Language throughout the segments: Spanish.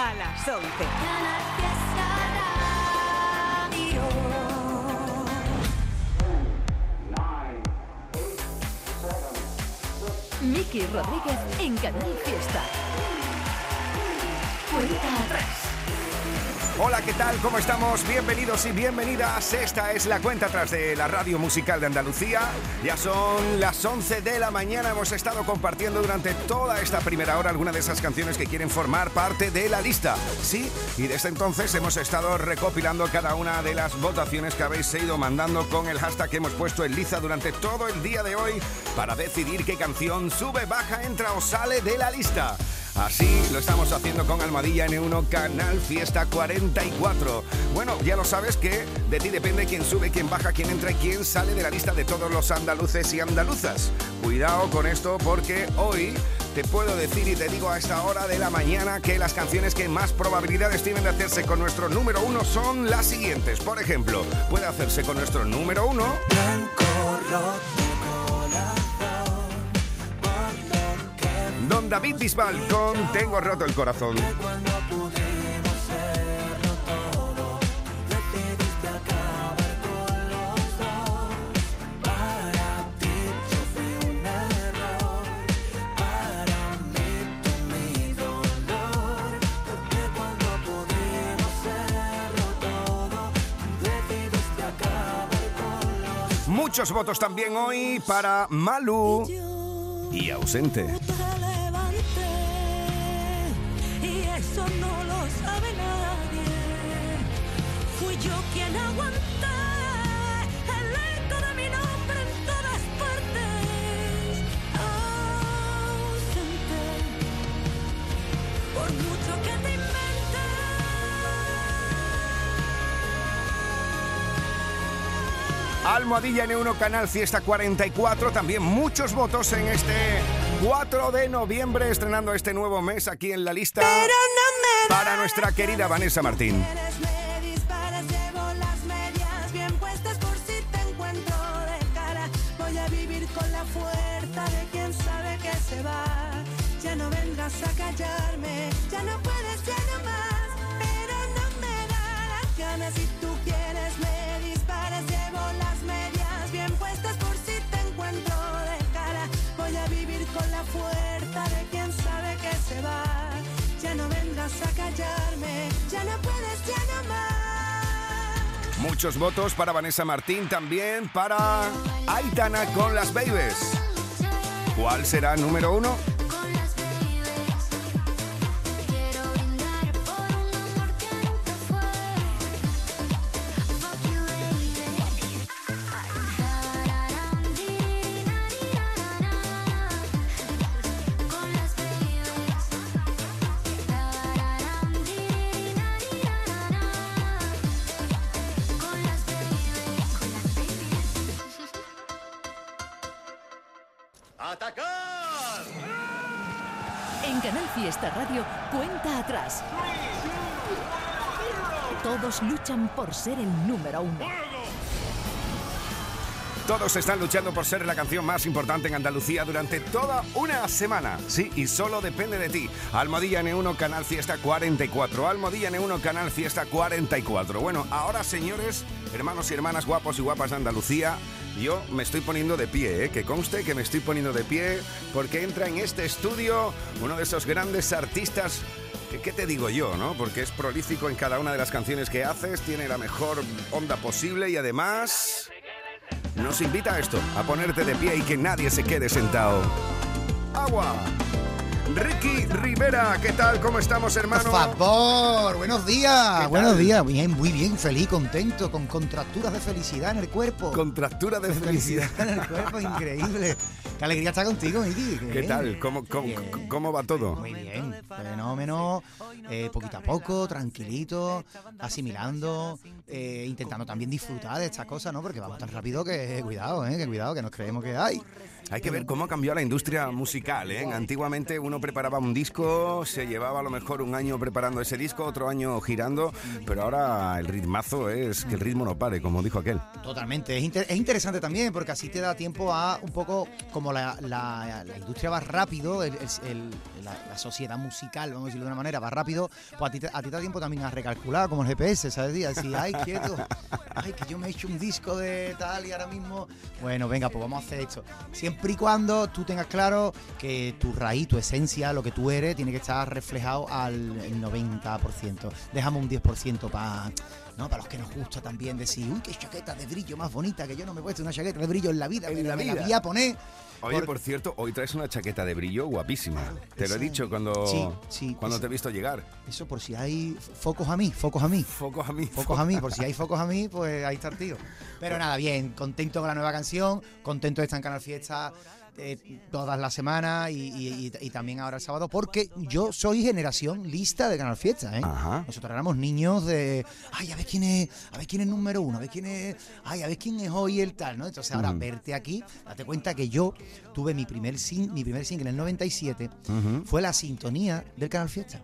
A las 11. Miki Rodríguez en Canal Fiesta. Cuenta atrás. Hola, ¿qué tal? ¿Cómo estamos? Bienvenidos y bienvenidas. Esta es la cuenta atrás de la Radio Musical de Andalucía. Ya son las 11 de la mañana. Hemos estado compartiendo durante toda esta primera hora algunas de esas canciones que quieren formar parte de la lista. Sí, y desde entonces hemos estado recopilando cada una de las votaciones que habéis ido mandando con el hashtag que hemos puesto en liza durante todo el día de hoy para decidir qué canción sube, baja, entra o sale de la lista. Así lo estamos haciendo con Almadilla N1 Canal Fiesta 44. Bueno, ya lo sabes que de ti depende quién sube, quién baja, quién entra y quién sale de la lista de todos los andaluces y andaluzas. Cuidado con esto porque hoy te puedo decir y te digo a esta hora de la mañana que las canciones que más probabilidades tienen de hacerse con nuestro número uno son las siguientes. Por ejemplo, puede hacerse con nuestro número uno. David Bisbal con Tengo roto el corazón. Muchos votos también hoy para Malu y ausente. Almohadilla N1 Canal Fiesta 44. También muchos votos en este 4 de noviembre, estrenando este nuevo mes aquí en la lista para nuestra querida Vanessa Martín. Muchos votos para Vanessa Martín, también para Aitana con las Babies. ¿Cuál será número uno? ¡Atacar! En Canal Fiesta Radio, cuenta atrás. Todos luchan por ser el número uno. Todos están luchando por ser la canción más importante en Andalucía durante toda una semana. Sí, y solo depende de ti. Almohadilla N1 Canal Fiesta 44. Almohadilla N1 Canal Fiesta 44. Bueno, ahora señores, hermanos y hermanas guapos y guapas de Andalucía, yo me estoy poniendo de pie, ¿eh? que conste que me estoy poniendo de pie porque entra en este estudio uno de esos grandes artistas ¿Qué, te digo yo, no? Porque es prolífico en cada una de las canciones que haces, tiene la mejor onda posible y además nos invita a esto, a ponerte de pie y que nadie se quede sentado. ¡Agua! Ricky Rivera, ¿qué tal? ¿Cómo estamos, hermano? Por favor, buenos ¿Qué días, buenos días, bien, muy bien, feliz, contento, con contracturas de felicidad en el cuerpo. Contractura de felicidad. en el cuerpo, increíble. Qué alegría estar contigo, Miki. ¿Qué tal? ¿Cómo, cómo, cómo va todo? Muy bien, fenómeno, eh, poquito a poco, tranquilito, asimilando, eh, intentando también disfrutar de estas cosas, ¿no? Porque vamos tan rápido que cuidado, ¿eh? Que cuidado, que nos creemos que hay. Hay que ver cómo ha cambiado la industria musical, ¿eh? Antiguamente uno preparaba un disco, se llevaba a lo mejor un año preparando ese disco, otro año girando, pero ahora el ritmazo es que el ritmo no pare, como dijo aquel. Totalmente. Es, inter- es interesante también porque así te da tiempo a un poco como la, industria va rápido, la, sociedad musical, vamos a decirlo de una manera, va rápido, pues a ti, a ti te da tiempo también a recalcular como el GPS, ¿sabes? Y a decir, ay, quieto, ay, que yo me he hecho un disco de tal y ahora mismo, bueno, venga, pues vamos a hacer esto. Siempre y cuando tú tengas claro que tu raíz, tu esencia, lo que tú eres, tiene que estar reflejado al el 90%. Déjame un 10% para... ¿no? Para los que nos gusta también decir, uy, qué chaqueta de brillo más bonita, que yo no me he puesto una chaqueta de brillo en la vida, En pero la me vida. la voy a poner. Oye, Por- por cierto, hoy traes una chaqueta de brillo guapísima. Te lo he dicho cuando, Sí, sí, cuando esa- te he visto llegar. Eso por si hay focos a mí, focos a mí. Focos a mí. Focos a mí, por si hay focos a mí, pues ahí está el tío. Pero nada, bien, contento con la nueva canción, contento de estar en Canal Fiesta eh, todas las semanas y, y- y- y también ahora el sábado, porque yo soy generación lista de Canal Fiesta, ¿eh? Ajá. Nosotros éramos niños de, ay, a ver quién es, a ver quién es número uno, a ver quién es, ay, a ver quién es hoy el tal, ¿no? Entonces ahora Ujú. verte aquí, date cuenta que yo tuve mi primer sin, mi primer single en el 97, Ujú, fue la sintonía del Canal Fiesta.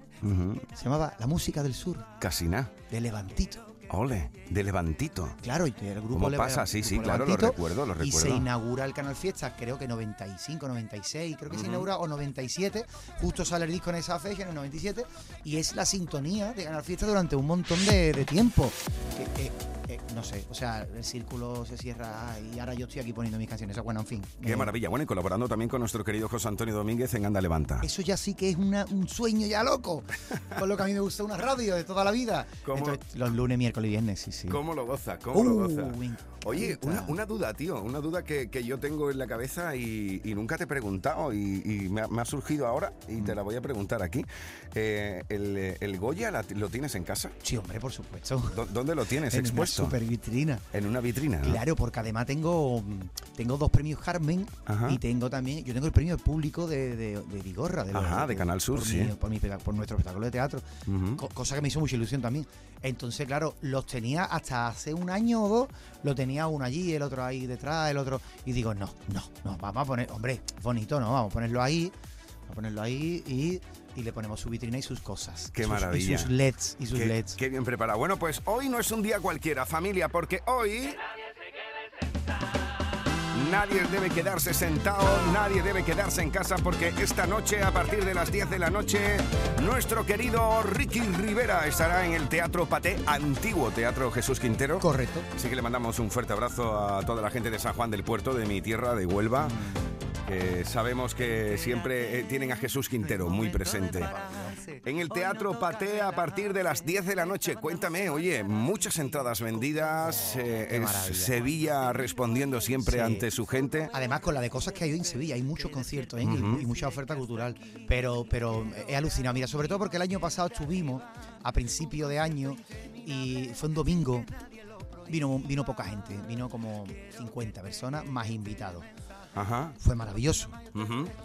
Se llamaba La Música del Sur, Casi nada. de Levantito. Ole, de Levantito. Claro, y el grupo ¿Cómo Leva- pasa? Sí, sí, claro, lo recuerdo, lo Y se recuerdo. inaugura el Canal Fiesta, creo que 95, 96, creo que se inaugura, o 97, justo sale el disco en esa fecha, en el 97, y es la sintonía de Canal Fiesta durante un montón de, de tiempo. Que, eh, eh, no sé, o sea, el círculo se cierra y ahora yo estoy aquí poniendo mis canciones. Bueno, en fin. Qué eh, maravilla. Bueno, y colaborando también con nuestro querido José Antonio Domínguez en Anda Levanta. Eso ya sí que es una- un sueño ya loco, con lo que a mí me gusta una radio de toda la vida. Los lunes, miércoles y viernes, sí, sí. ¿Cómo lo goza? ¿Cómo lo Uh, goza? Oye, una, una duda, tío, una duda que, que yo tengo en la cabeza y, y nunca te he preguntado y, y me, ha, me ha surgido ahora y Mm. te la voy a preguntar aquí. Eh, el, el Goya la- lo tienes en casa? Sí, hombre, por supuesto. ¿Dó- ¿Dónde lo tienes en una expuesto? super vitrina. En una vitrina. ¿no? Claro, porque además tengo, tengo dos premios Carmen Ajá. y tengo también, yo tengo el premio público de, de, de Vigorra. De los- de Canal Sur, por sí. mi- por, mi pega- por nuestro espectáculo de teatro. Co- cosa que me hizo mucha ilusión también. Entonces, claro, los tenía hasta hace un año o dos, lo tenía uno allí, el otro ahí detrás, el otro. Y digo, no, no, no, vamos a poner, hombre, bonito, no, vamos a ponerlo ahí, vamos a ponerlo ahí y, y le ponemos su vitrina y sus cosas. Qué sus- maravilla. Y sus LEDs, y sus Qué, LEDs. qué bien preparado. Bueno, pues hoy no es un día cualquiera, familia, porque hoy... Nadie debe quedarse sentado, nadie debe quedarse en casa porque esta noche, a partir de las 10 de la noche, nuestro querido Ricky Rivera estará en el Teatro Paté, antiguo Teatro Jesús Quintero. Correcto. Así que le mandamos un fuerte abrazo a toda la gente de San Juan del Puerto, de mi tierra, de Huelva. Que sabemos que siempre eh, tienen a Jesús Quintero muy presente. En el Teatro Paté a partir de las 10 de la noche. Cuéntame, oye, muchas entradas vendidas. eh, es. Sevilla respondiendo siempre Sí. ante su gente. Además, con la de cosas que hay hoy en Sevilla, hay muchos conciertos ¿eh? Y- mucha oferta cultural. Pero, pero he alucinado. Mira, sobre todo porque el año pasado estuvimos a principio de año y fue un domingo. Vino, vino poca gente, vino como 50 personas más invitados. Ajá. Fue maravilloso.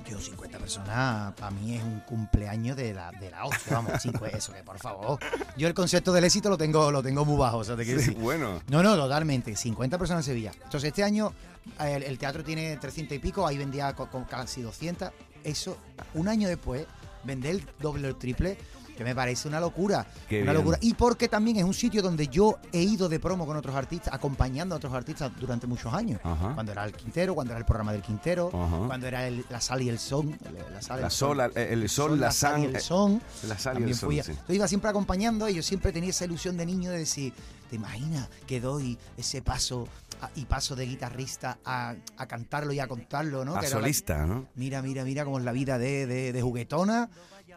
Yo, 50 personas, para mí es un cumpleaños de la, de la hostia, vamos, eso, que por favor. Yo el concepto del éxito lo tengo, lo tengo muy bajo, o sea, te quiero Sí, decir. bueno. No, no, totalmente. 50 personas en Sevilla. Entonces, este año el, el teatro tiene 300 y pico, ahí vendía co- con, casi 200. Eso, un año después, vender el doble o el triple, que me parece una locura. Qué una bien. locura. Y porque también es un sitio donde yo he ido de promo con otros artistas, acompañando a otros artistas durante muchos años. Ajá. Cuando era el Quintero, cuando era el programa del Quintero, Ajá. cuando era el- la sal y el son. La, sal, La el sol, son. la- el sol, la sal y el son. La sal y el sol, a- sí. Yo iba siempre acompañando y yo siempre tenía esa ilusión de niño de decir, ¿te imaginas que doy ese paso a- y paso de guitarrista a, a cantarlo y a contarlo, ¿no? A Que era la- solista, ¿no? mira, mira, mira cómo es la vida de, de- de juguetona,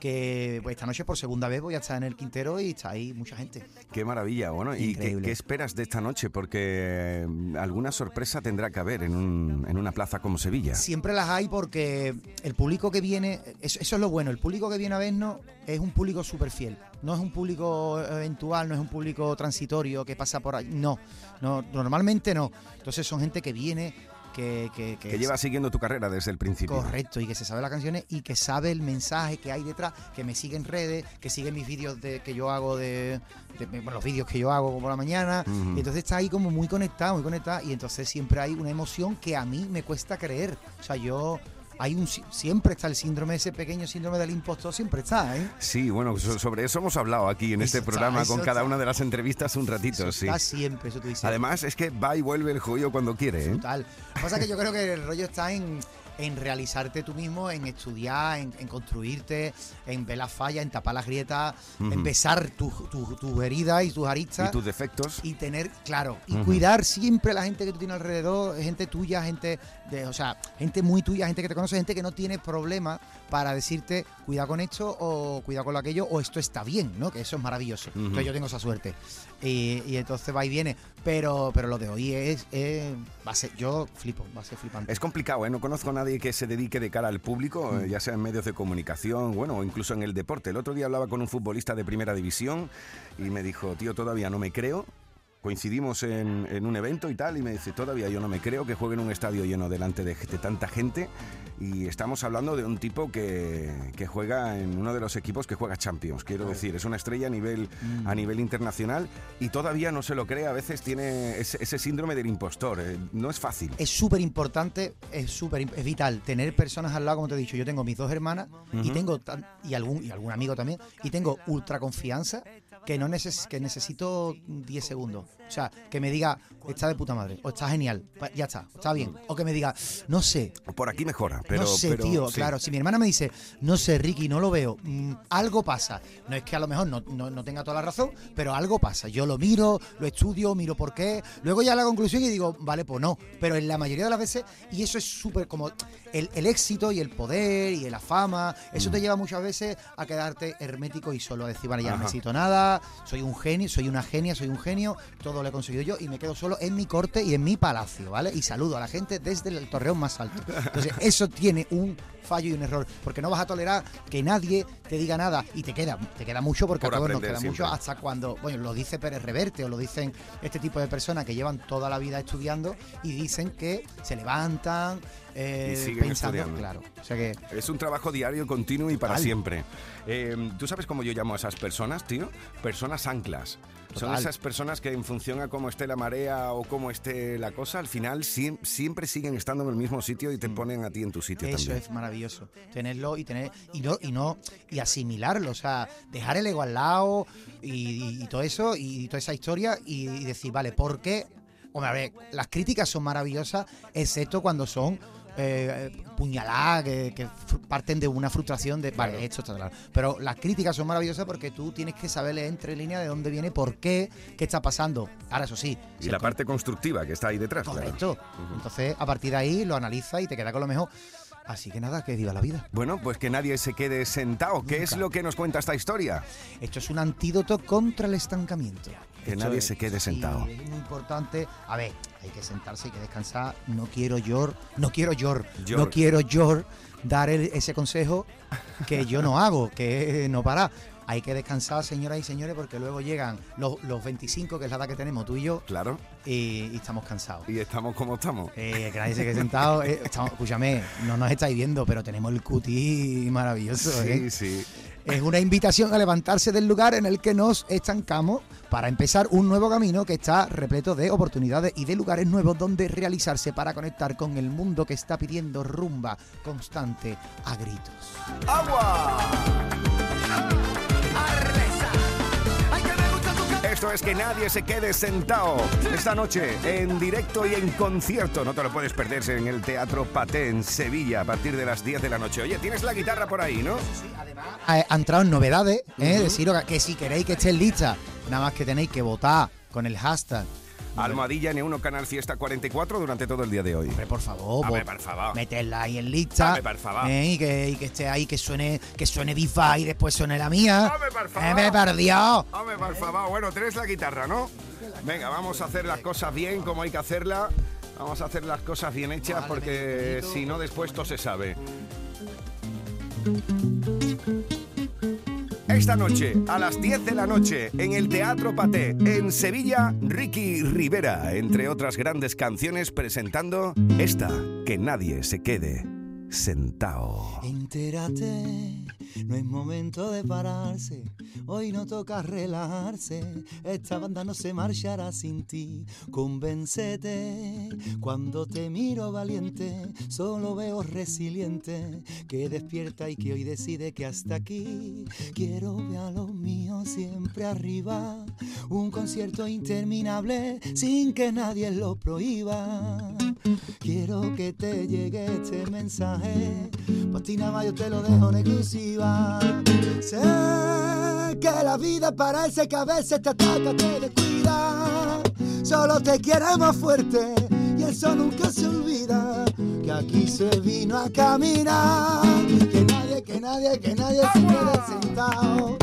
que pues esta noche por segunda vez voy a estar en el Quintero y está ahí mucha gente. Qué maravilla, bueno. ¿Y qué, esperas de esta noche? Porque mm, alguna sorpresa tendrá que haber en, un- en una plaza como Sevilla. Siempre las hay porque el público que viene, eso, eso es lo bueno, el público que viene a vernos es un público súper fiel. No es un público eventual, no es un público transitorio que pasa por ahí. No, no normalmente no. Entonces son gente que viene, que... Que, Que lleva siguiendo tu carrera desde el principio. Correcto, y que se sabe las canciones y que sabe el mensaje que hay detrás, que me sigue en redes, que sigue mis vídeos de, que yo hago de, de- bueno, los vídeos que yo hago por la mañana. Y entonces está ahí como muy conectado, muy conectado. Y entonces siempre hay una emoción que a mí me cuesta creer. O sea, yo hay un si- siempre está el síndrome, ese pequeño síndrome del impostor, siempre está, ¿eh? Sí, bueno, so- sobre eso hemos hablado aquí en Eso este programa con cada está. una de las entrevistas un ratito, Eso sí. Está siempre, eso tú dices. Además es que va y vuelve el joyo cuando quiere, ¿eh? Total. Pasa que yo creo que el rollo está en, en realizarte tú mismo, en estudiar, en, en construirte, en ver las fallas, en tapar las grietas, en besar tus tu, heridas y tus aristas. Y tus defectos. y tener, claro, y cuidar siempre a la gente que tú tienes alrededor, gente tuya, gente de, o sea, gente muy tuya, gente que te conoce, gente que no tiene problema para decirte cuida con esto o cuida con lo aquello o esto está bien, ¿no? Que eso es maravilloso. Entonces yo tengo esa suerte. Y, y entonces va y viene. Pero, pero lo de hoy es, es- va a ser, yo flipo, va a ser flipante. Es complicado, ¿eh? No conozco a nadie que se dedique de cara al público, eh, ya sea en medios de comunicación, bueno, o incluso en el deporte. El otro día hablaba con un futbolista de primera división y me dijo, tío, todavía no me creo. Coincidimos en, en un evento y tal, y me dice, todavía yo no me creo que juegue en un estadio lleno delante de, de tanta gente. Y estamos hablando de un tipo que, que juega en uno de los equipos que juega Champions, quiero decir, es una estrella a nivel, a nivel internacional y todavía no se lo cree, a veces tiene ese, ese síndrome del impostor. eh, No es fácil. es súper importante, es súper es vital tener personas al lado, como te he dicho. Yo tengo mis dos hermanas y tengo y algún y algún amigo también y tengo ultra confianza que no neces que necesito 10 segundos. O sea, que me diga, está de puta madre, o está genial, ya está, está bien. O que me diga, no sé, Por aquí mejora, pero... no sé, pero tío, sí. claro. Si mi hermana me dice, no sé, Ricky, no lo veo, mm, algo pasa. No es que a lo mejor no, no- no tenga toda la razón, pero algo pasa. Yo lo miro, lo estudio, miro por qué. Luego ya la conclusión y digo, vale, pues no. Pero en la mayoría de las veces, y eso es súper como el, el éxito y el poder y la fama, eso Mm. te lleva muchas veces a quedarte hermético y solo a decir, vale, ya no necesito nada, soy un genio, soy una genia, soy un genio, todo lo he conseguido yo y me quedo solo en mi corte y en mi palacio, ¿vale? Y saludo a la gente desde el torreón más alto. Entonces, eso tiene un fallo y un error, porque no vas a tolerar que nadie te diga nada y te queda, te queda mucho porque Por a todos nos queda siempre. mucho hasta cuando, bueno, lo dice Pérez Reverte o lo dicen este tipo de personas que llevan toda la vida estudiando y dicen que se levantan eh, Y siguen pensando, estudiando. claro, o sea que Es un trabajo diario, continuo y para Total. siempre. Eh, ¿Tú sabes cómo yo llamo a esas personas, tío? Personas anclas. Son esas personas que en función a cómo esté la marea o cómo esté la cosa, al final siem- siempre siguen estando en el mismo sitio y te ponen a ti en tu sitio Mm. Eso también. es maravilloso. Tenerlo y tener y no y no y asimilarlo, o sea, dejar el ego al lado y, y todo eso y, toda esa historia y, y decir, vale, ¿por qué? Hombre, a ver, las críticas son maravillosas, excepto cuando son eh, puñaladas que, parten de una frustración de, vale, esto está claro. Pero las críticas son maravillosas porque tú tienes que saber leer entre líneas de dónde viene, por qué, qué está pasando. Ahora, eso sí. Y la con- parte constructiva que está ahí detrás. claro. Correcto. Entonces, a partir de ahí lo analiza y te queda con lo mejor. Así que nada, que viva la vida. Bueno, pues que nadie se quede sentado. ¿Qué es lo que nos cuenta esta historia? Esto es un antídoto contra el estancamiento. Que Esto nadie es- se quede sí, sentado. es muy importante. A ver, hay que sentarse, hay que descansar. No quiero yo, no quiero yo, no quiero yo dar el- ese consejo que yo no hago, que no parar. Hay que descansar, señoras y señores, porque luego llegan los, los 25, que es la edad que tenemos tú y yo, Claro. y, y estamos cansados. Y estamos como estamos. Eh, que nadie se quede sentado. eh, estamos- escúchame, no nos estáis viendo, pero tenemos el cuti maravilloso. ¿eh? Sí, sí. Es una invitación a levantarse del lugar en el que nos estancamos para empezar un nuevo camino que está repleto de oportunidades y de lugares nuevos donde realizarse para conectar con el mundo que está pidiendo rumba constante a gritos. ¡Agua! Esto es que nadie se quede sentado. Esta noche, en directo y en concierto. No te lo puedes perder en el Teatro Paté en Sevilla a partir de las 10 de la noche. Oye, tienes la guitarra por ahí, ¿no? Ha, ha entrado en novedades, ¿eh? deciros que si queréis que estéis listas, nada más que tenéis que votar con el hashtag. Almohadilla N1 Canal Fiesta 44 durante todo el día de hoy. Hombre, por favor, Hombre, por favor. meterla ahí en lista. Hombre, por favor. ¿eh? y, que, y que esté ahí, que suene, que suene bifa y después suene la mía. Hombre, por favor. Hombre, por favor. Bueno, tienes la guitarra, ¿no? Venga, vamos a hacer las cosas bien como hay que hacerlas. Vamos a hacer las cosas bien hechas porque si no después todo se sabe. Esta noche, a las 10 de la noche, en el Teatro Paté, en Sevilla, Ricky Rivera, entre otras grandes canciones, presentando esta, Que nadie se quede sentado. Entérate No es momento de pararse, hoy no toca relajarse. Esta banda no se marchará sin ti. Convéncete, cuando te miro valiente, solo veo resiliente que despierta y que hoy decide que hasta aquí quiero ver a los míos siempre arriba. Un concierto interminable sin que nadie lo prohíba. Quiero que te llegue este mensaje. Más yo te lo dejo en exclusiva. Sé que la vida parece que a veces te ataca, te descuida. Solo te queremos fuerte y eso nunca se olvida. Que aquí se vino a caminar. Que nadie, que nadie, que nadie se quede sentado.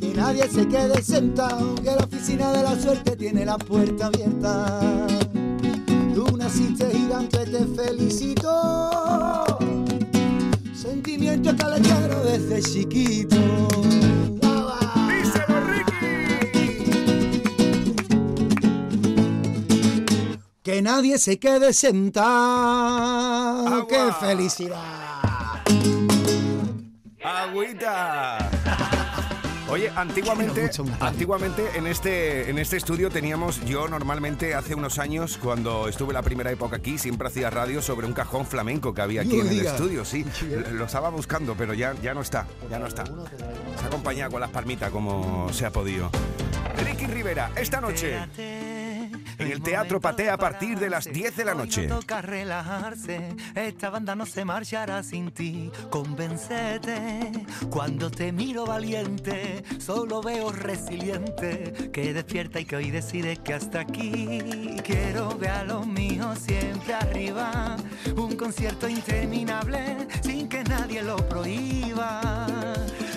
Que nadie se quede sentado. Que la oficina de la suerte tiene la puerta abierta. Tú naciste gigante, te felicito. Sentimiento calentero desde chiquito. ¡Díselo, Que nadie se quede sentado. ¡Qué felicidad! ¡Agüita! Oye, antiguamente, antiguamente en este, en este estudio teníamos, yo normalmente hace unos años, cuando estuve la primera época aquí, siempre hacía radio sobre un cajón flamenco que había aquí No en el estudio, sí. Lo lo estaba buscando, pero ya, ya no está, ya no está. Se ha acompañado con las palmitas como se ha podido. Ricky Rivera, esta noche, en el Teatro Patea a partir de las 10 de la noche. No toca relajarse, esta banda no se marchará sin ti. Convéncete, cuando te miro valiente, solo veo resiliente, que despierta y que hoy decide que hasta aquí quiero ver a los míos siempre arriba. Un concierto interminable sin que nadie lo prohíba.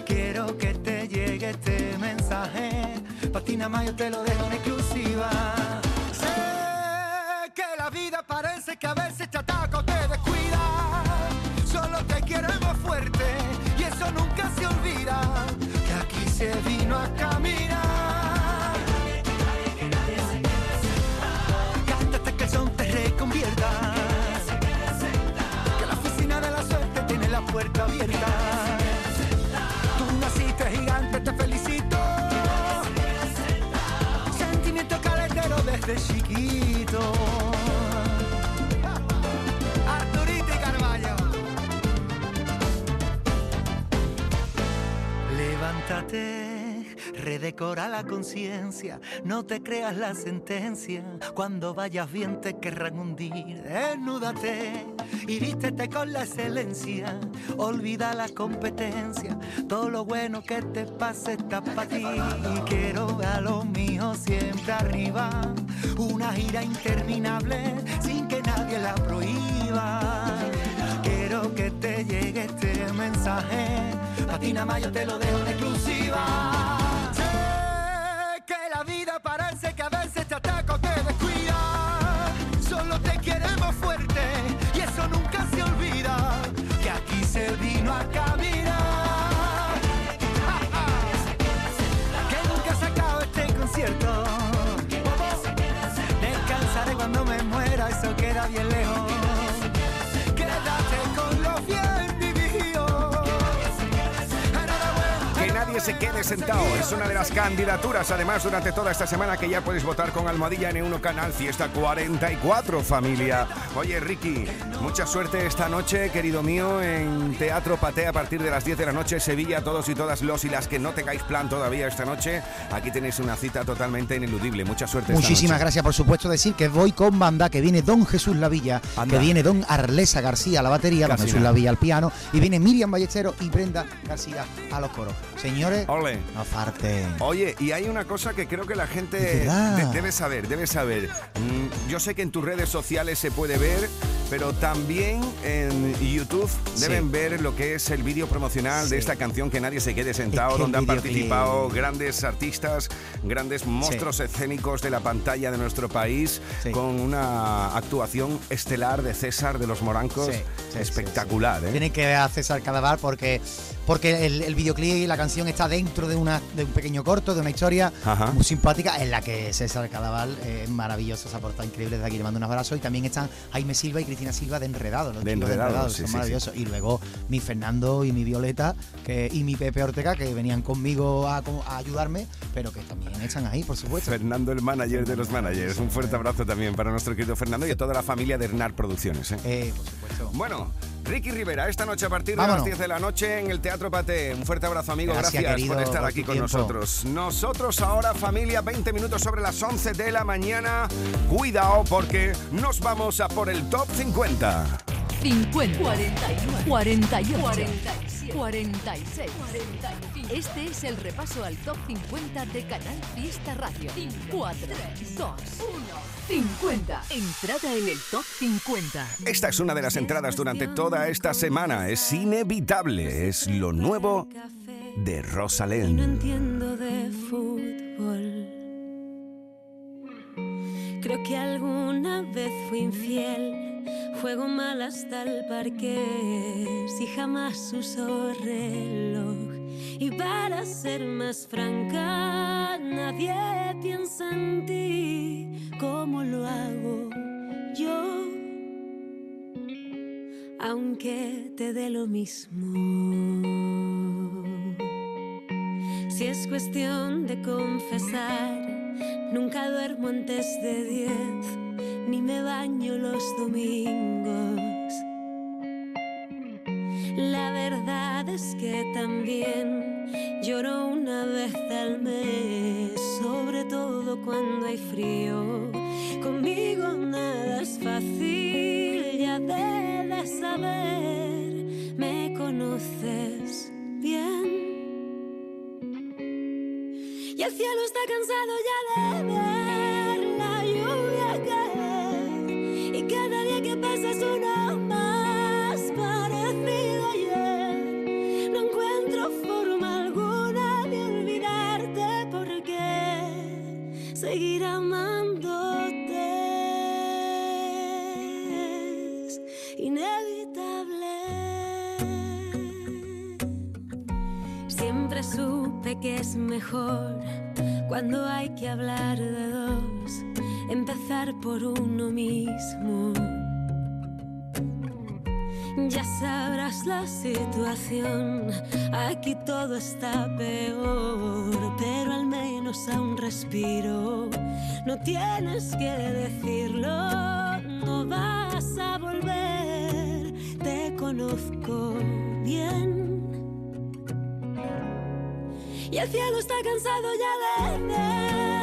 Quiero que te llegue este mensaje, patina más yo te lo dejo en exclusiva. Parece que a veces te ataca te descuida. Solo te queremos fuerte y eso nunca se olvida. Que aquí se vino a caminar. Cántate que el son te reconvierta. Que la oficina de la suerte tiene la puerta abierta. Tú naciste gigante, te felicito. Sentimiento calentero desde chiquito. Levántate, redecora la conciencia, no te creas la sentencia. Cuando vayas bien te querrán hundir. Desnúdate y vístete con la excelencia. Olvida la competencia, todo lo bueno que te pase está para ti. Y quiero ver a los míos siempre arriba. Una gira interminable sin que nadie la prohíba. Quiero que te llegue este mensaje. Patina más yo te lo dejo en exclusiva. Se quede sentado. Es una de las candidaturas, además, durante toda esta semana que ya puedes votar con Almohadilla N1 Canal Fiesta 44, familia. Oye, Ricky, mucha suerte esta noche, querido mío, en Teatro Patea a partir de las 10 de la noche, Sevilla, todos y todas los y las que no tengáis plan todavía esta noche. Aquí tenéis una cita totalmente ineludible. Mucha suerte. esta Muchísimas noche. gracias, por supuesto, decir que voy con banda, que viene Don Jesús Lavilla, Anda. que viene Don Arlesa García a la batería, Don Jesús. Lavilla al piano, y viene Miriam Ballesteros y Brenda García a los coros. Señores, Ole. no. Oye, y hay una cosa que creo que la gente debe saber, debe saber. Mm, Yo sé que en tus redes sociales se puede ver, pero también en YouTube Sí. deben ver lo que es el vídeo promocional de esta canción Que Nadie se quede sentado, Es que el donde han participado grandes artistas, grandes monstruos escénicos de la pantalla de nuestro país, con una actuación estelar de César de los Morancos espectacular. ¿eh? Tienen que ver a César porque porque el, el videoclip y la canción está dentro de, una, de un pequeño corto, de una historia Ajá. muy simpática, en la que César Cadaval eh, es maravilloso, se ha portado increíble, desde aquí le mando un abrazo. Y también están Jaime Silva y Cristina Silva de Enredado, los De Enredado, sí, son sí, maravillosos. Y luego mi Fernando y mi Violeta que, y mi Pepe Ortega, que venían conmigo a, a ayudarme, pero que también están ahí, por supuesto. Fernando, el manager de los managers. Un fuerte abrazo también para nuestro querido Fernando y a toda la familia de Hernán Producciones. ¿eh? Eh, por supuesto. Bueno, Ricky Rivera, esta noche a partir de Vámonos. las 10 de la noche en el Teatro Pate. Un fuerte abrazo, amigo. Gracias, Gracias, querido, por estar por aquí con tiempo. nosotros. Nosotros ahora, familia, 20 minutos sobre las 11 de la mañana. Cuidado porque nos vamos a por el top 50. 50, 49, 48, 47, 46, 45. Este es el repaso al top 50 de Canal Fiesta Radio. 4, 2, 1, 50. Entrada en el top 50. Esta es una de las entradas durante toda esta semana. Es inevitable. Es lo nuevo de Y no Rosalén. entiendo de fútbol. Creo que alguna vez fui infiel. Juego mal hasta el parque. Si jamás uso reloj. Y para ser más franca, nadie piensa en ti como lo hago yo. Aunque te dé lo mismo. Si es cuestión de confesar, nunca duermo antes de diez, ni me baño los domingos. La verdad es que también lloro una vez al mes, sobre todo cuando hay frío. Conmigo nada es fácil, ya debes saber, me conoces bien. Y el cielo está cansado ya de ver que es mejor cuando hay que hablar de dos, empezar por uno mismo. Ya sabrás la situación, aquí todo está peor, pero al menos aún respiro. No tienes que decirlo, no vas a volver, te conozco bien. Y el cielo está cansado ya de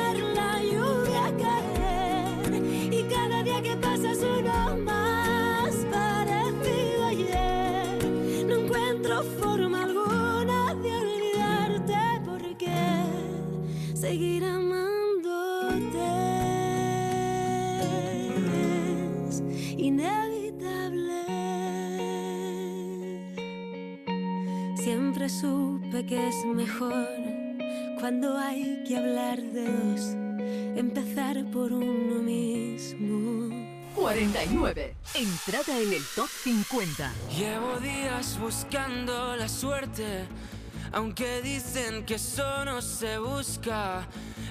que es mejor cuando hay que hablar de dos, empezar por uno mismo. 49. Entrada en el top 50. Llevo días buscando la suerte, aunque dicen que eso no se busca.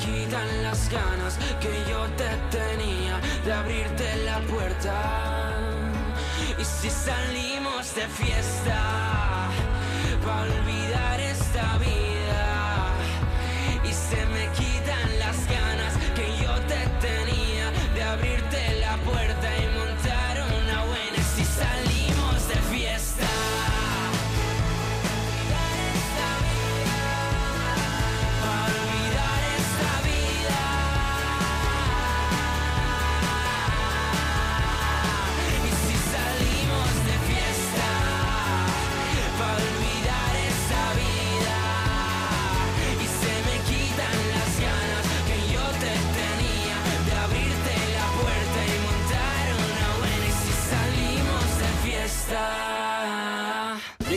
quitan las ganas que yo te tenía de abrirte la puerta. Y si salimos de fiesta, para olvidar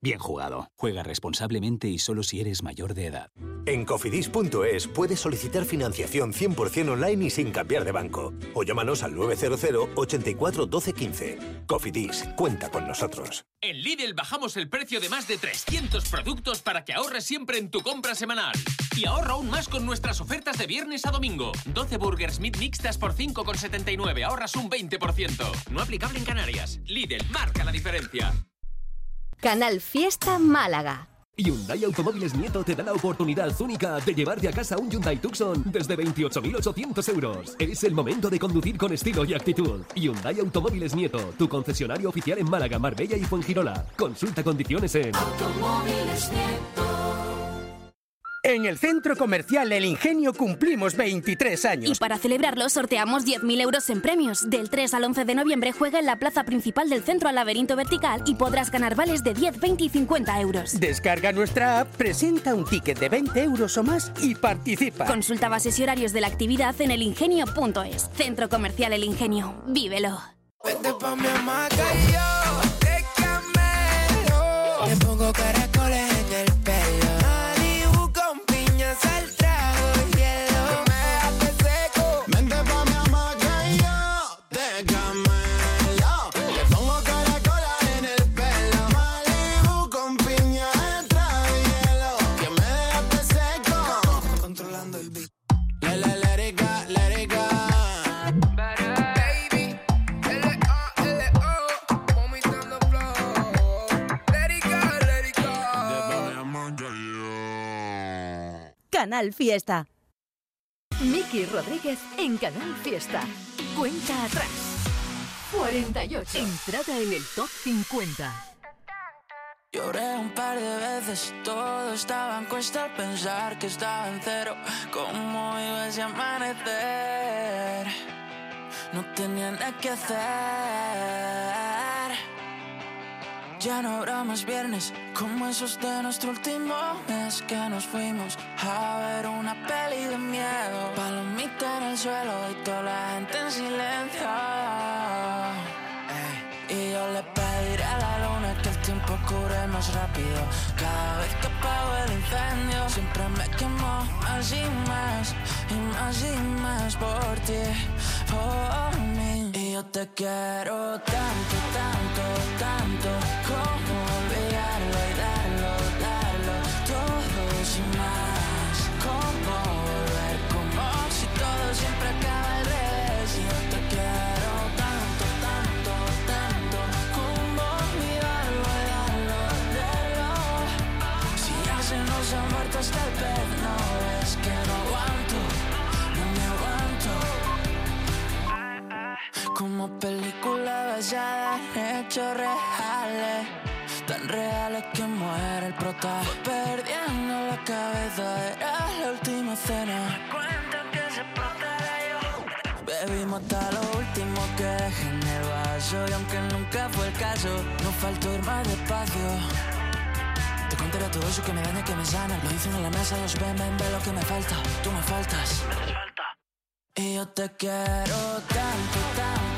bien jugado. Juega responsablemente y solo si eres mayor de edad. En cofidis.es puedes solicitar financiación 100% online y sin cambiar de banco. O llámanos al 900 84 12 15. Cofidis, cuenta con nosotros. En Lidl bajamos el precio de más de 300 productos para que ahorres siempre en tu compra semanal. Y ahorra aún más con nuestras ofertas de viernes a domingo. 12 burgers meat mixtas por 5,79, ahorras un 20%. No aplicable en Canarias. Lidl, marca la diferencia. Canal Fiesta Málaga. Hyundai Automóviles Nieto te da la oportunidad única de llevarte a casa un Hyundai Tucson desde 28.800 euros. Es el momento de conducir con estilo y actitud. Hyundai Automóviles Nieto, tu concesionario oficial en Málaga, Marbella y Fuengirola. Consulta condiciones en... En el Centro Comercial El Ingenio cumplimos 23 Y años. para celebrarlo sorteamos 10.000 euros en premios. Del 3 al 11 de noviembre juega en la plaza principal del centro al laberinto vertical y podrás ganar vales de 10, 20 y 50 euros. Descarga nuestra app, presenta un ticket de 20 euros o más y participa. Consulta bases y horarios de la actividad en elingenio.es. Centro Comercial El Ingenio. Vívelo. Vete pa' mi hamaca y yo te camelo. Le pongo caracoles Canal Fiesta. Miki Rodríguez en Canal Fiesta. Cuenta atrás. 48. Entrada en el top 50. Lloré un par de veces, todo estaba en cuesta al pensar que estaba en cero. ¿Cómo iba ese amanecer? No tenía nada que hacer. Ya no habrá más viernes como esos de nuestro último mes que nos fuimos a ver una peli de miedo. Palomita en el suelo y toda la gente en silencio. Y yo le pediré a la luna que el tiempo cure más rápido. Cada vez que apago el incendio, siempre me quemo más y más, y más y más por ti, por mí. Yo te quiero tanto, tanto, tanto, como olvidarlo y darlo, darlo, todo sin más. Como volver, como si todo siempre acaba al revés. Yo te quiero tanto, tanto, tanto, como olvidarlo y darlo, darlo. Si ya se nos ha muerto hasta el pez, Como película basada en hechos reales, tan reales que muere el prota. Perdiendo la cabeza, era la última cena. Cuentan que se yo. Bebimos hasta lo último que dejé en el vaso y aunque nunca fue el caso, nos faltó ir más despacio. Te contaré todo eso que me daña, que me sana. Lo dicen en la mesa, los ven, ven, ve lo que me falta. Tú me faltas. Y yo te quiero tanto, tanto.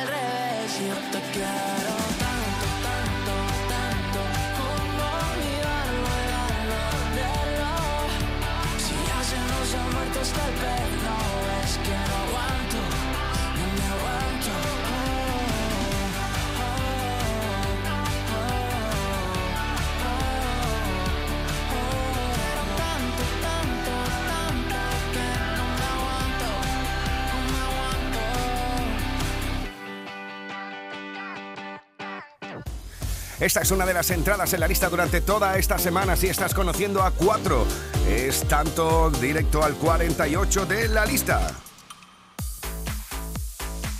Esta es una de las entradas en la lista durante toda esta semana si estás conociendo a 4. Es tanto directo al 48 de la lista.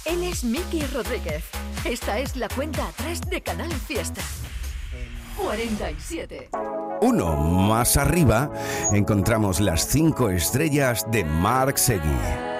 Él es Miki Rodríguez. Esta es la cuenta atrás de Canal Fiesta. 47. Uno más arriba encontramos las cinco estrellas de Mark Seguí.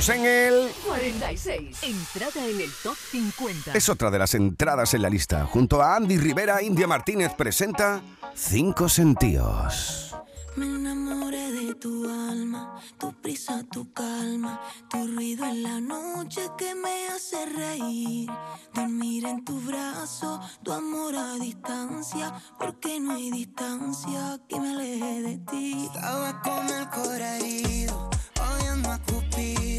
Nos plantamos en el... 46. Entrada en el top 50. Es otra de las entradas en la lista. Junto a Andy Rivera, India Martínez presenta Cinco Sentidos. Me enamoré de tu alma, tu prisa, tu calma, tu ruido en la noche que me hace reír. Dormir en tu brazo, tu amor a distancia, porque no hay distancia que me aleje de ti. Estaba con el corazón herido, odiando a Cupido,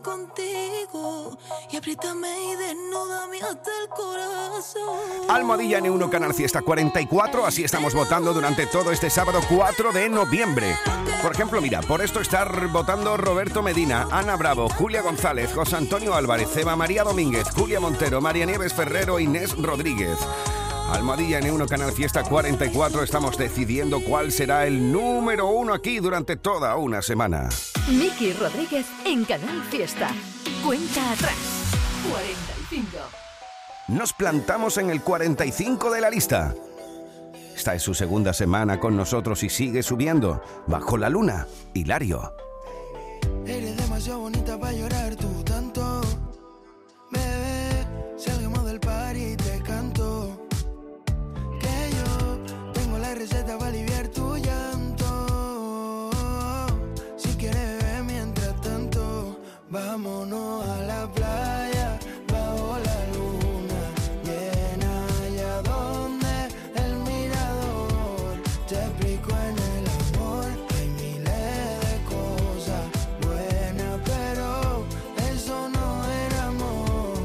contigo. Y apriétame y desnúdame hasta el corazón. Almohadilla N1 Canal Fiesta 44, así estamos votando durante todo este sábado 4 de noviembre. Por ejemplo, mira, por esto estar votando Roberto Medina, Ana Bravo, Julia González, José Antonio Álvarez, Eva María Domínguez, Julia Montero, María Nieves Ferrero, Inés Rodríguez. Almohadilla N1 Canal Fiesta 44, estamos decidiendo cuál será el número uno aquí durante toda una semana. Miki Rodríguez en Canal Fiesta. Cuenta atrás. 45. Nos plantamos en el 45 de la lista. Esta es su segunda semana con nosotros y sigue subiendo. Bajo la luna, Hilario. Eres demasiado bonita para llorar tú vámonos a la playa. Bajo la luna llena, allá donde el mirador te explico en el amor. Hay miles de cosas buenas, pero eso no era amor.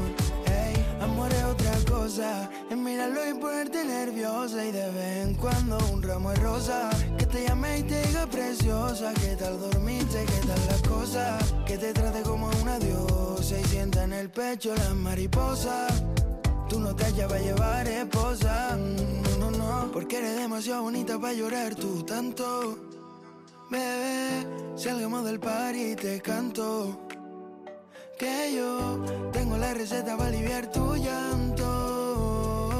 Ey, amor es otra cosa. Es mirarlo y ponerte nerviosa. Y de vez en cuando un ramo de rosa. Te llamé y te dije preciosa, ¿qué tal dormiste? ¿Qué tal las cosas? Que te trate como a una diosa y sienta en el pecho las mariposas. Tú no te hallas a llevar esposa, no, no, no, porque eres demasiado bonita para llorar tú tanto. Bebé, salgamos del par y te canto. Que yo tengo la receta para aliviar tu llanto.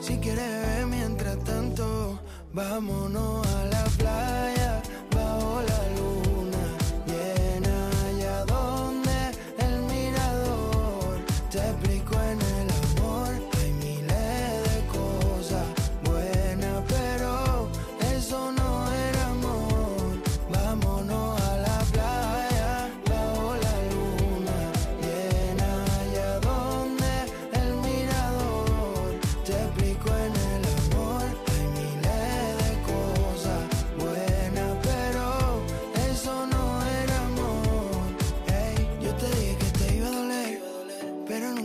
Si quieres Vámonos a la playa.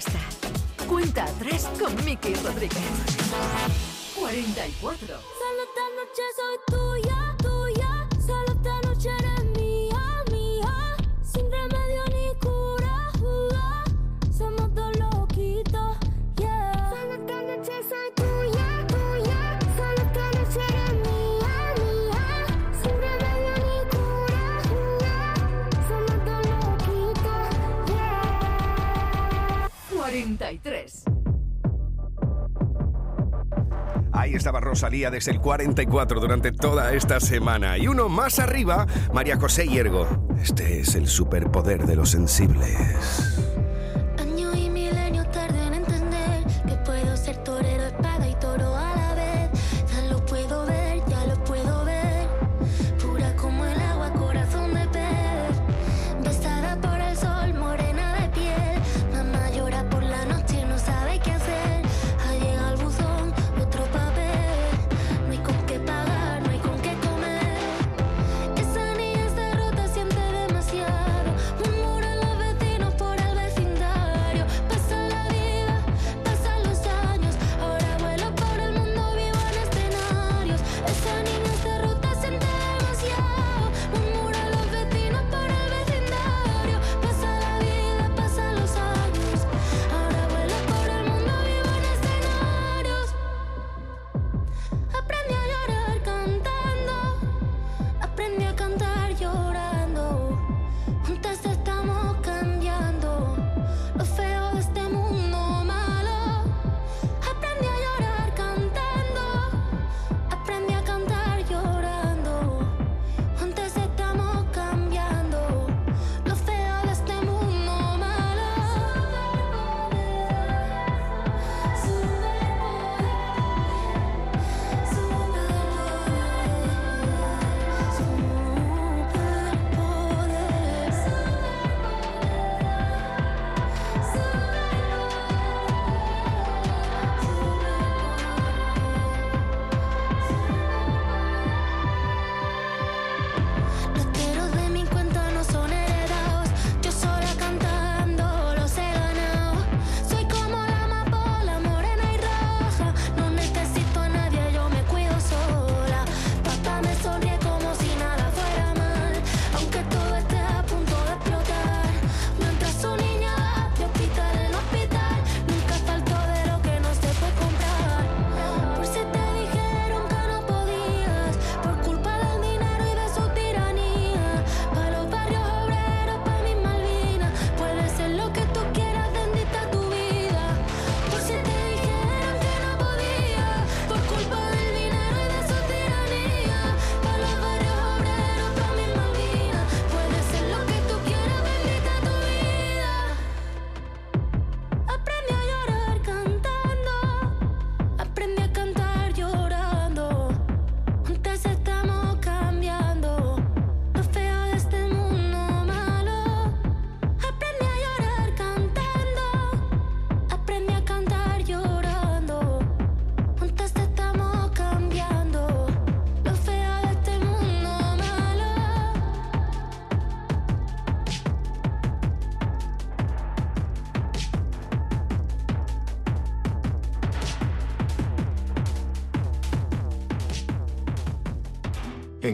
fiesta. Cuenta 3 con Miki Rodríguez. 44. Solo esta noche soy tuya. 3. Ahí estaba Rosalía desde el 44 durante toda esta semana. Y uno más arriba, María José Hiergo. Este es el superpoder de los sensibles.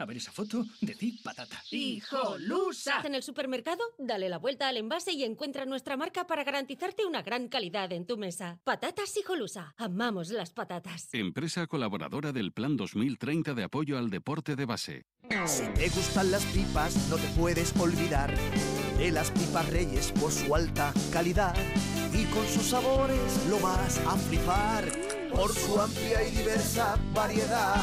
A ver esa foto, decir patata. ¡Hijolusa! En el supermercado, dale la vuelta al envase y encuentra nuestra marca para garantizarte una gran calidad en tu mesa. Patatas Hijolusa. Amamos las patatas. Empresa colaboradora del Plan 2030 de apoyo al deporte de base. Si te gustan las pipas, no te puedes olvidar de las pipas Reyes por su alta calidad. Y con sus sabores lo vas a flipar por su amplia y diversa variedad.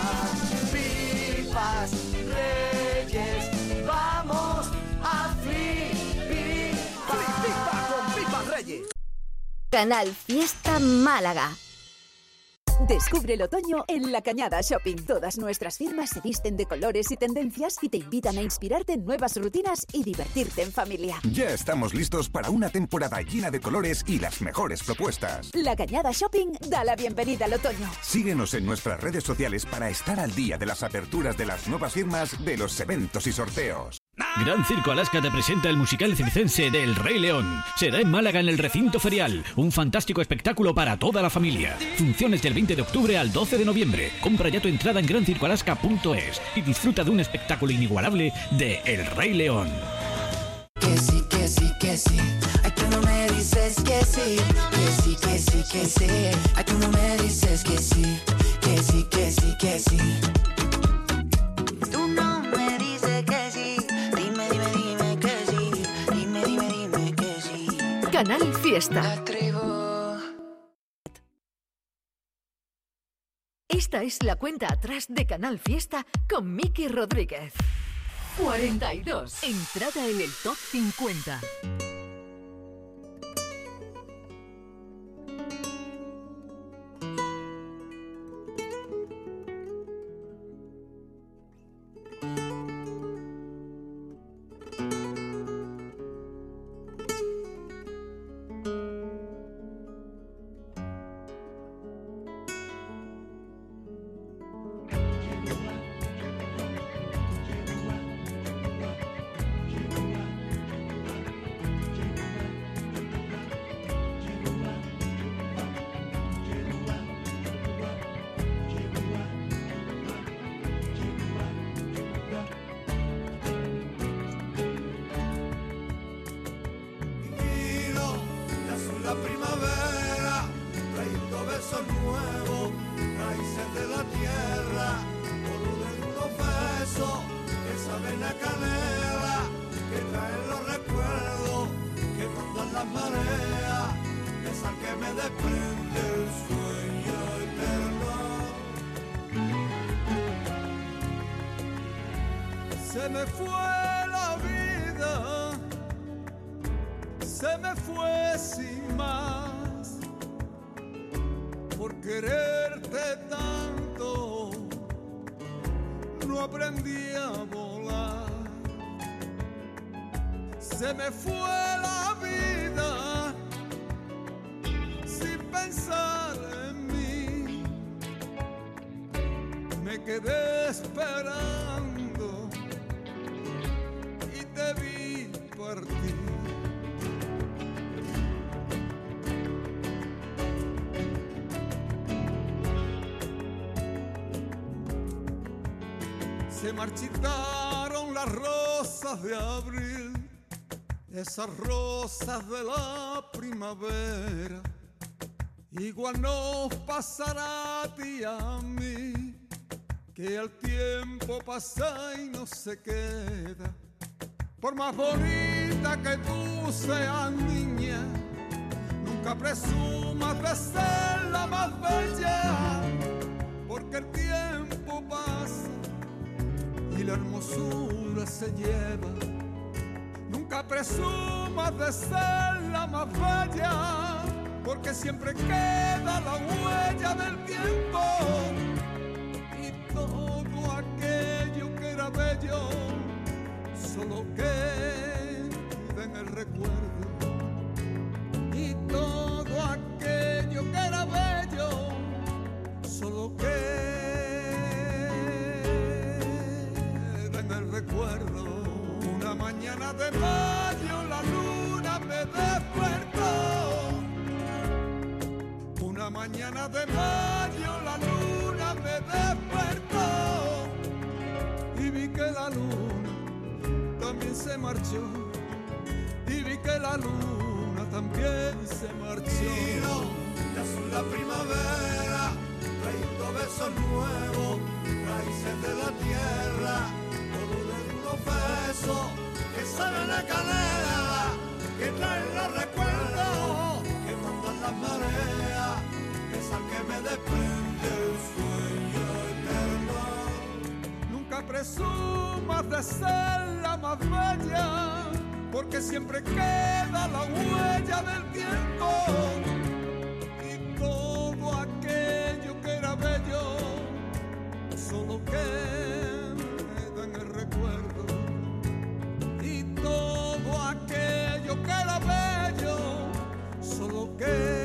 Pipas Reyes, vamos a flipar. Flipa con pipas Reyes. Canal Fiesta Málaga. Descubre el otoño en La Cañada Shopping. Todas nuestras firmas se visten de colores y tendencias y te invitan a inspirarte en nuevas rutinas y divertirte en familia. Ya estamos listos para una temporada llena de colores y las mejores propuestas. La Cañada Shopping da la bienvenida al otoño. Síguenos en nuestras redes sociales para estar al día de las aperturas de las nuevas firmas, de los eventos y sorteos. Gran Circo Alaska te presenta el musical circense del Rey León. Será en Málaga en el recinto ferial. Un fantástico espectáculo para toda la familia. Funciones del 20 de octubre al 12 de noviembre. Compra ya tu entrada en grancircoalaska.es y disfruta de un espectáculo inigualable de El Rey León. Canal Fiesta. Esta es la cuenta atrás de Canal Fiesta con Miki Rodríguez. 42. Entrada en el top 50. Se me fue la vida sin pensar en mí. Me quedé esperando y te vi partir Se marchitaron las rosas de abril, esas rosas de la primavera. Igual nos pasará a ti a mí, que el tiempo pasa y no se queda. Por más bonita que tú seas niña, nunca presumas de ser la más bella, porque el tiempo pasa y la hermosura se lleva presumas de ser la más bella, porque siempre queda la huella del tiempo. Y todo aquello que era bello solo queda en el recuerdo. Y todo aquello que era bello solo queda en el recuerdo. Una mañana de mar mañana de mayo la luna me despertó. Y vi que la luna también se marchó. Y vi que la luna también se marchó. de azul la primavera, trayendo besos nuevos, raíces de la tierra, todo de unos besos que saben la canela, que traen los recuerdos, que mandan las mareas, esa que me desprende el sueño eterno. Nunca presumas de ser la más bella, porque siempre queda la huella del tiempo. Y todo aquello que era bello, solo queda en el recuerdo. Y todo aquello que era bello, solo queda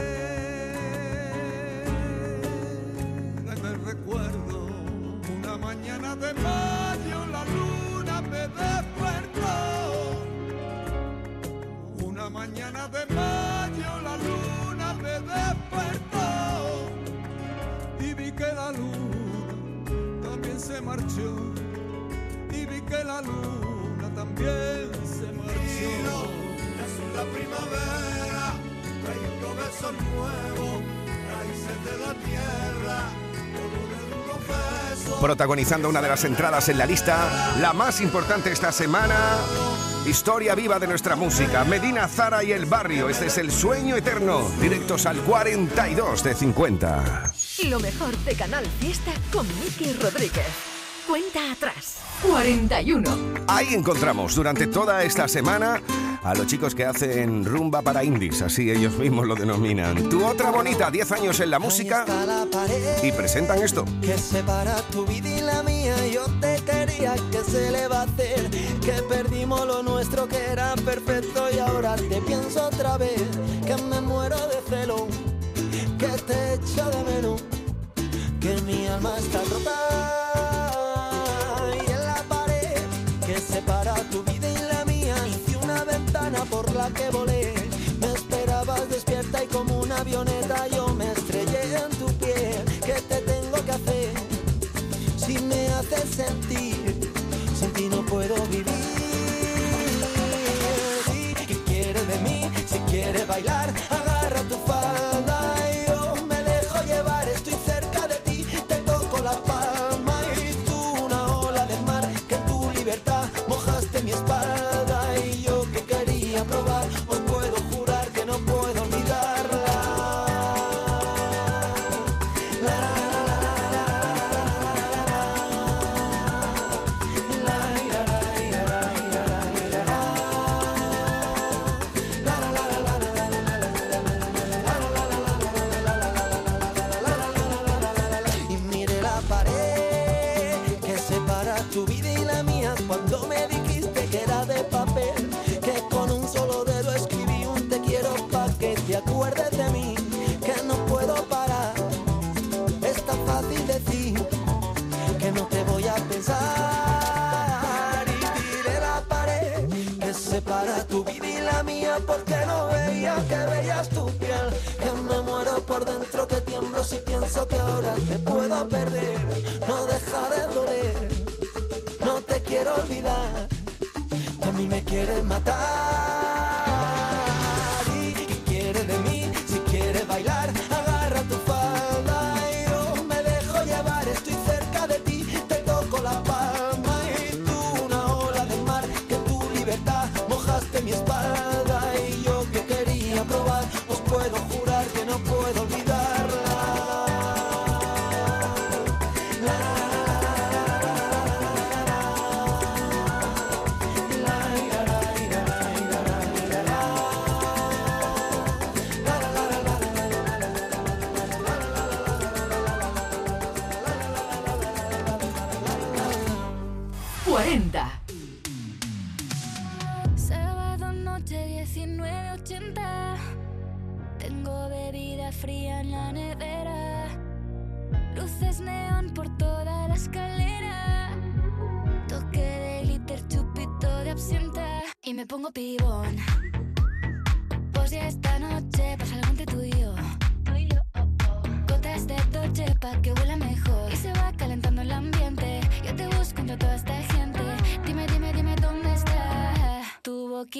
de mayo la luna me despertó. Una mañana de mayo la luna me despertó. Y vi que la luna también se marchó. Y vi que la luna también se marchó. es la primavera, trayendo besos nuevos, raíces de la tierra Protagonizando una de las entradas en la lista, la más importante esta semana. Historia viva de nuestra música, Medina Zara y el barrio. Este es el sueño eterno. Directos al 42 de 50. Lo mejor de Canal Fiesta con Miki Rodríguez. Cuenta atrás. 41. Ahí encontramos durante toda esta semana a los chicos que hacen rumba para indies, así ellos mismos lo denominan. Tu otra bonita, 10 años en la música y presentan esto. que separa tu vida y la mía. Yo te quería, que se le va a hacer? Que perdimos lo nuestro que era perfecto y ahora te pienso otra vez. Que me muero de celo, que te echo de menos, que mi alma está rota. Por la que volé. Me esperabas despierta y como una avioneta yo me estrellé en tu piel. ¿Qué te tengo que hacer? Si me haces sentir, sin ti no puedo vivir. ¿Qué quieres de mí? Si quieres bailar,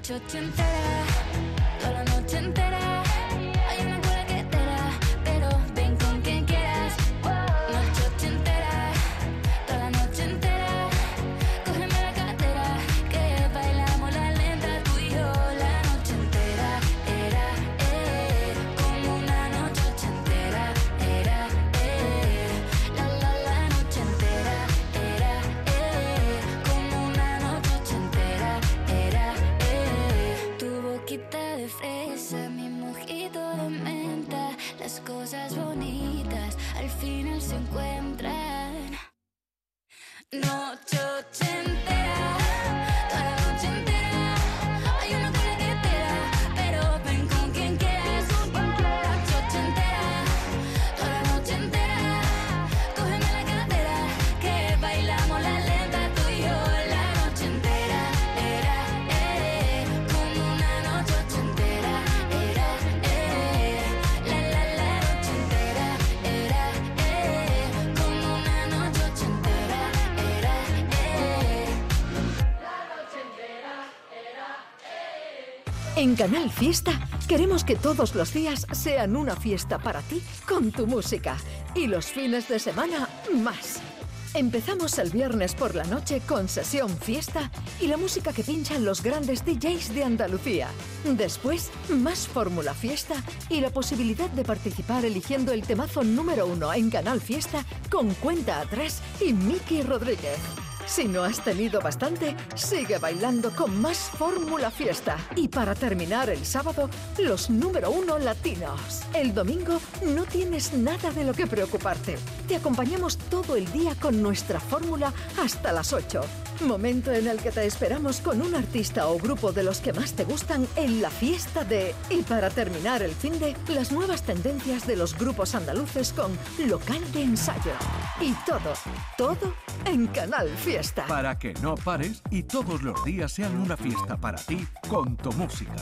Noche ochentera, En Canal Fiesta queremos que todos los días sean una fiesta para ti con tu música y los fines de semana más. Empezamos el viernes por la noche con sesión fiesta y la música que pinchan los grandes DJs de Andalucía. Después, más fórmula fiesta y la posibilidad de participar eligiendo el temazo número uno en Canal Fiesta con cuenta atrás y Miki Rodríguez. Si no has tenido bastante, sigue bailando con más Fórmula Fiesta. Y para terminar el sábado, los número uno latinos. El domingo no tienes nada de lo que preocuparte. Te acompañamos todo el día con nuestra fórmula hasta las 8. Momento en el que te esperamos con un artista o grupo de los que más te gustan en la fiesta de... Y para terminar el fin de, las nuevas tendencias de los grupos andaluces con local de ensayo. Y todo, todo en Canal Fiesta. Para que no pares y todos los días sean una fiesta para ti con tu música.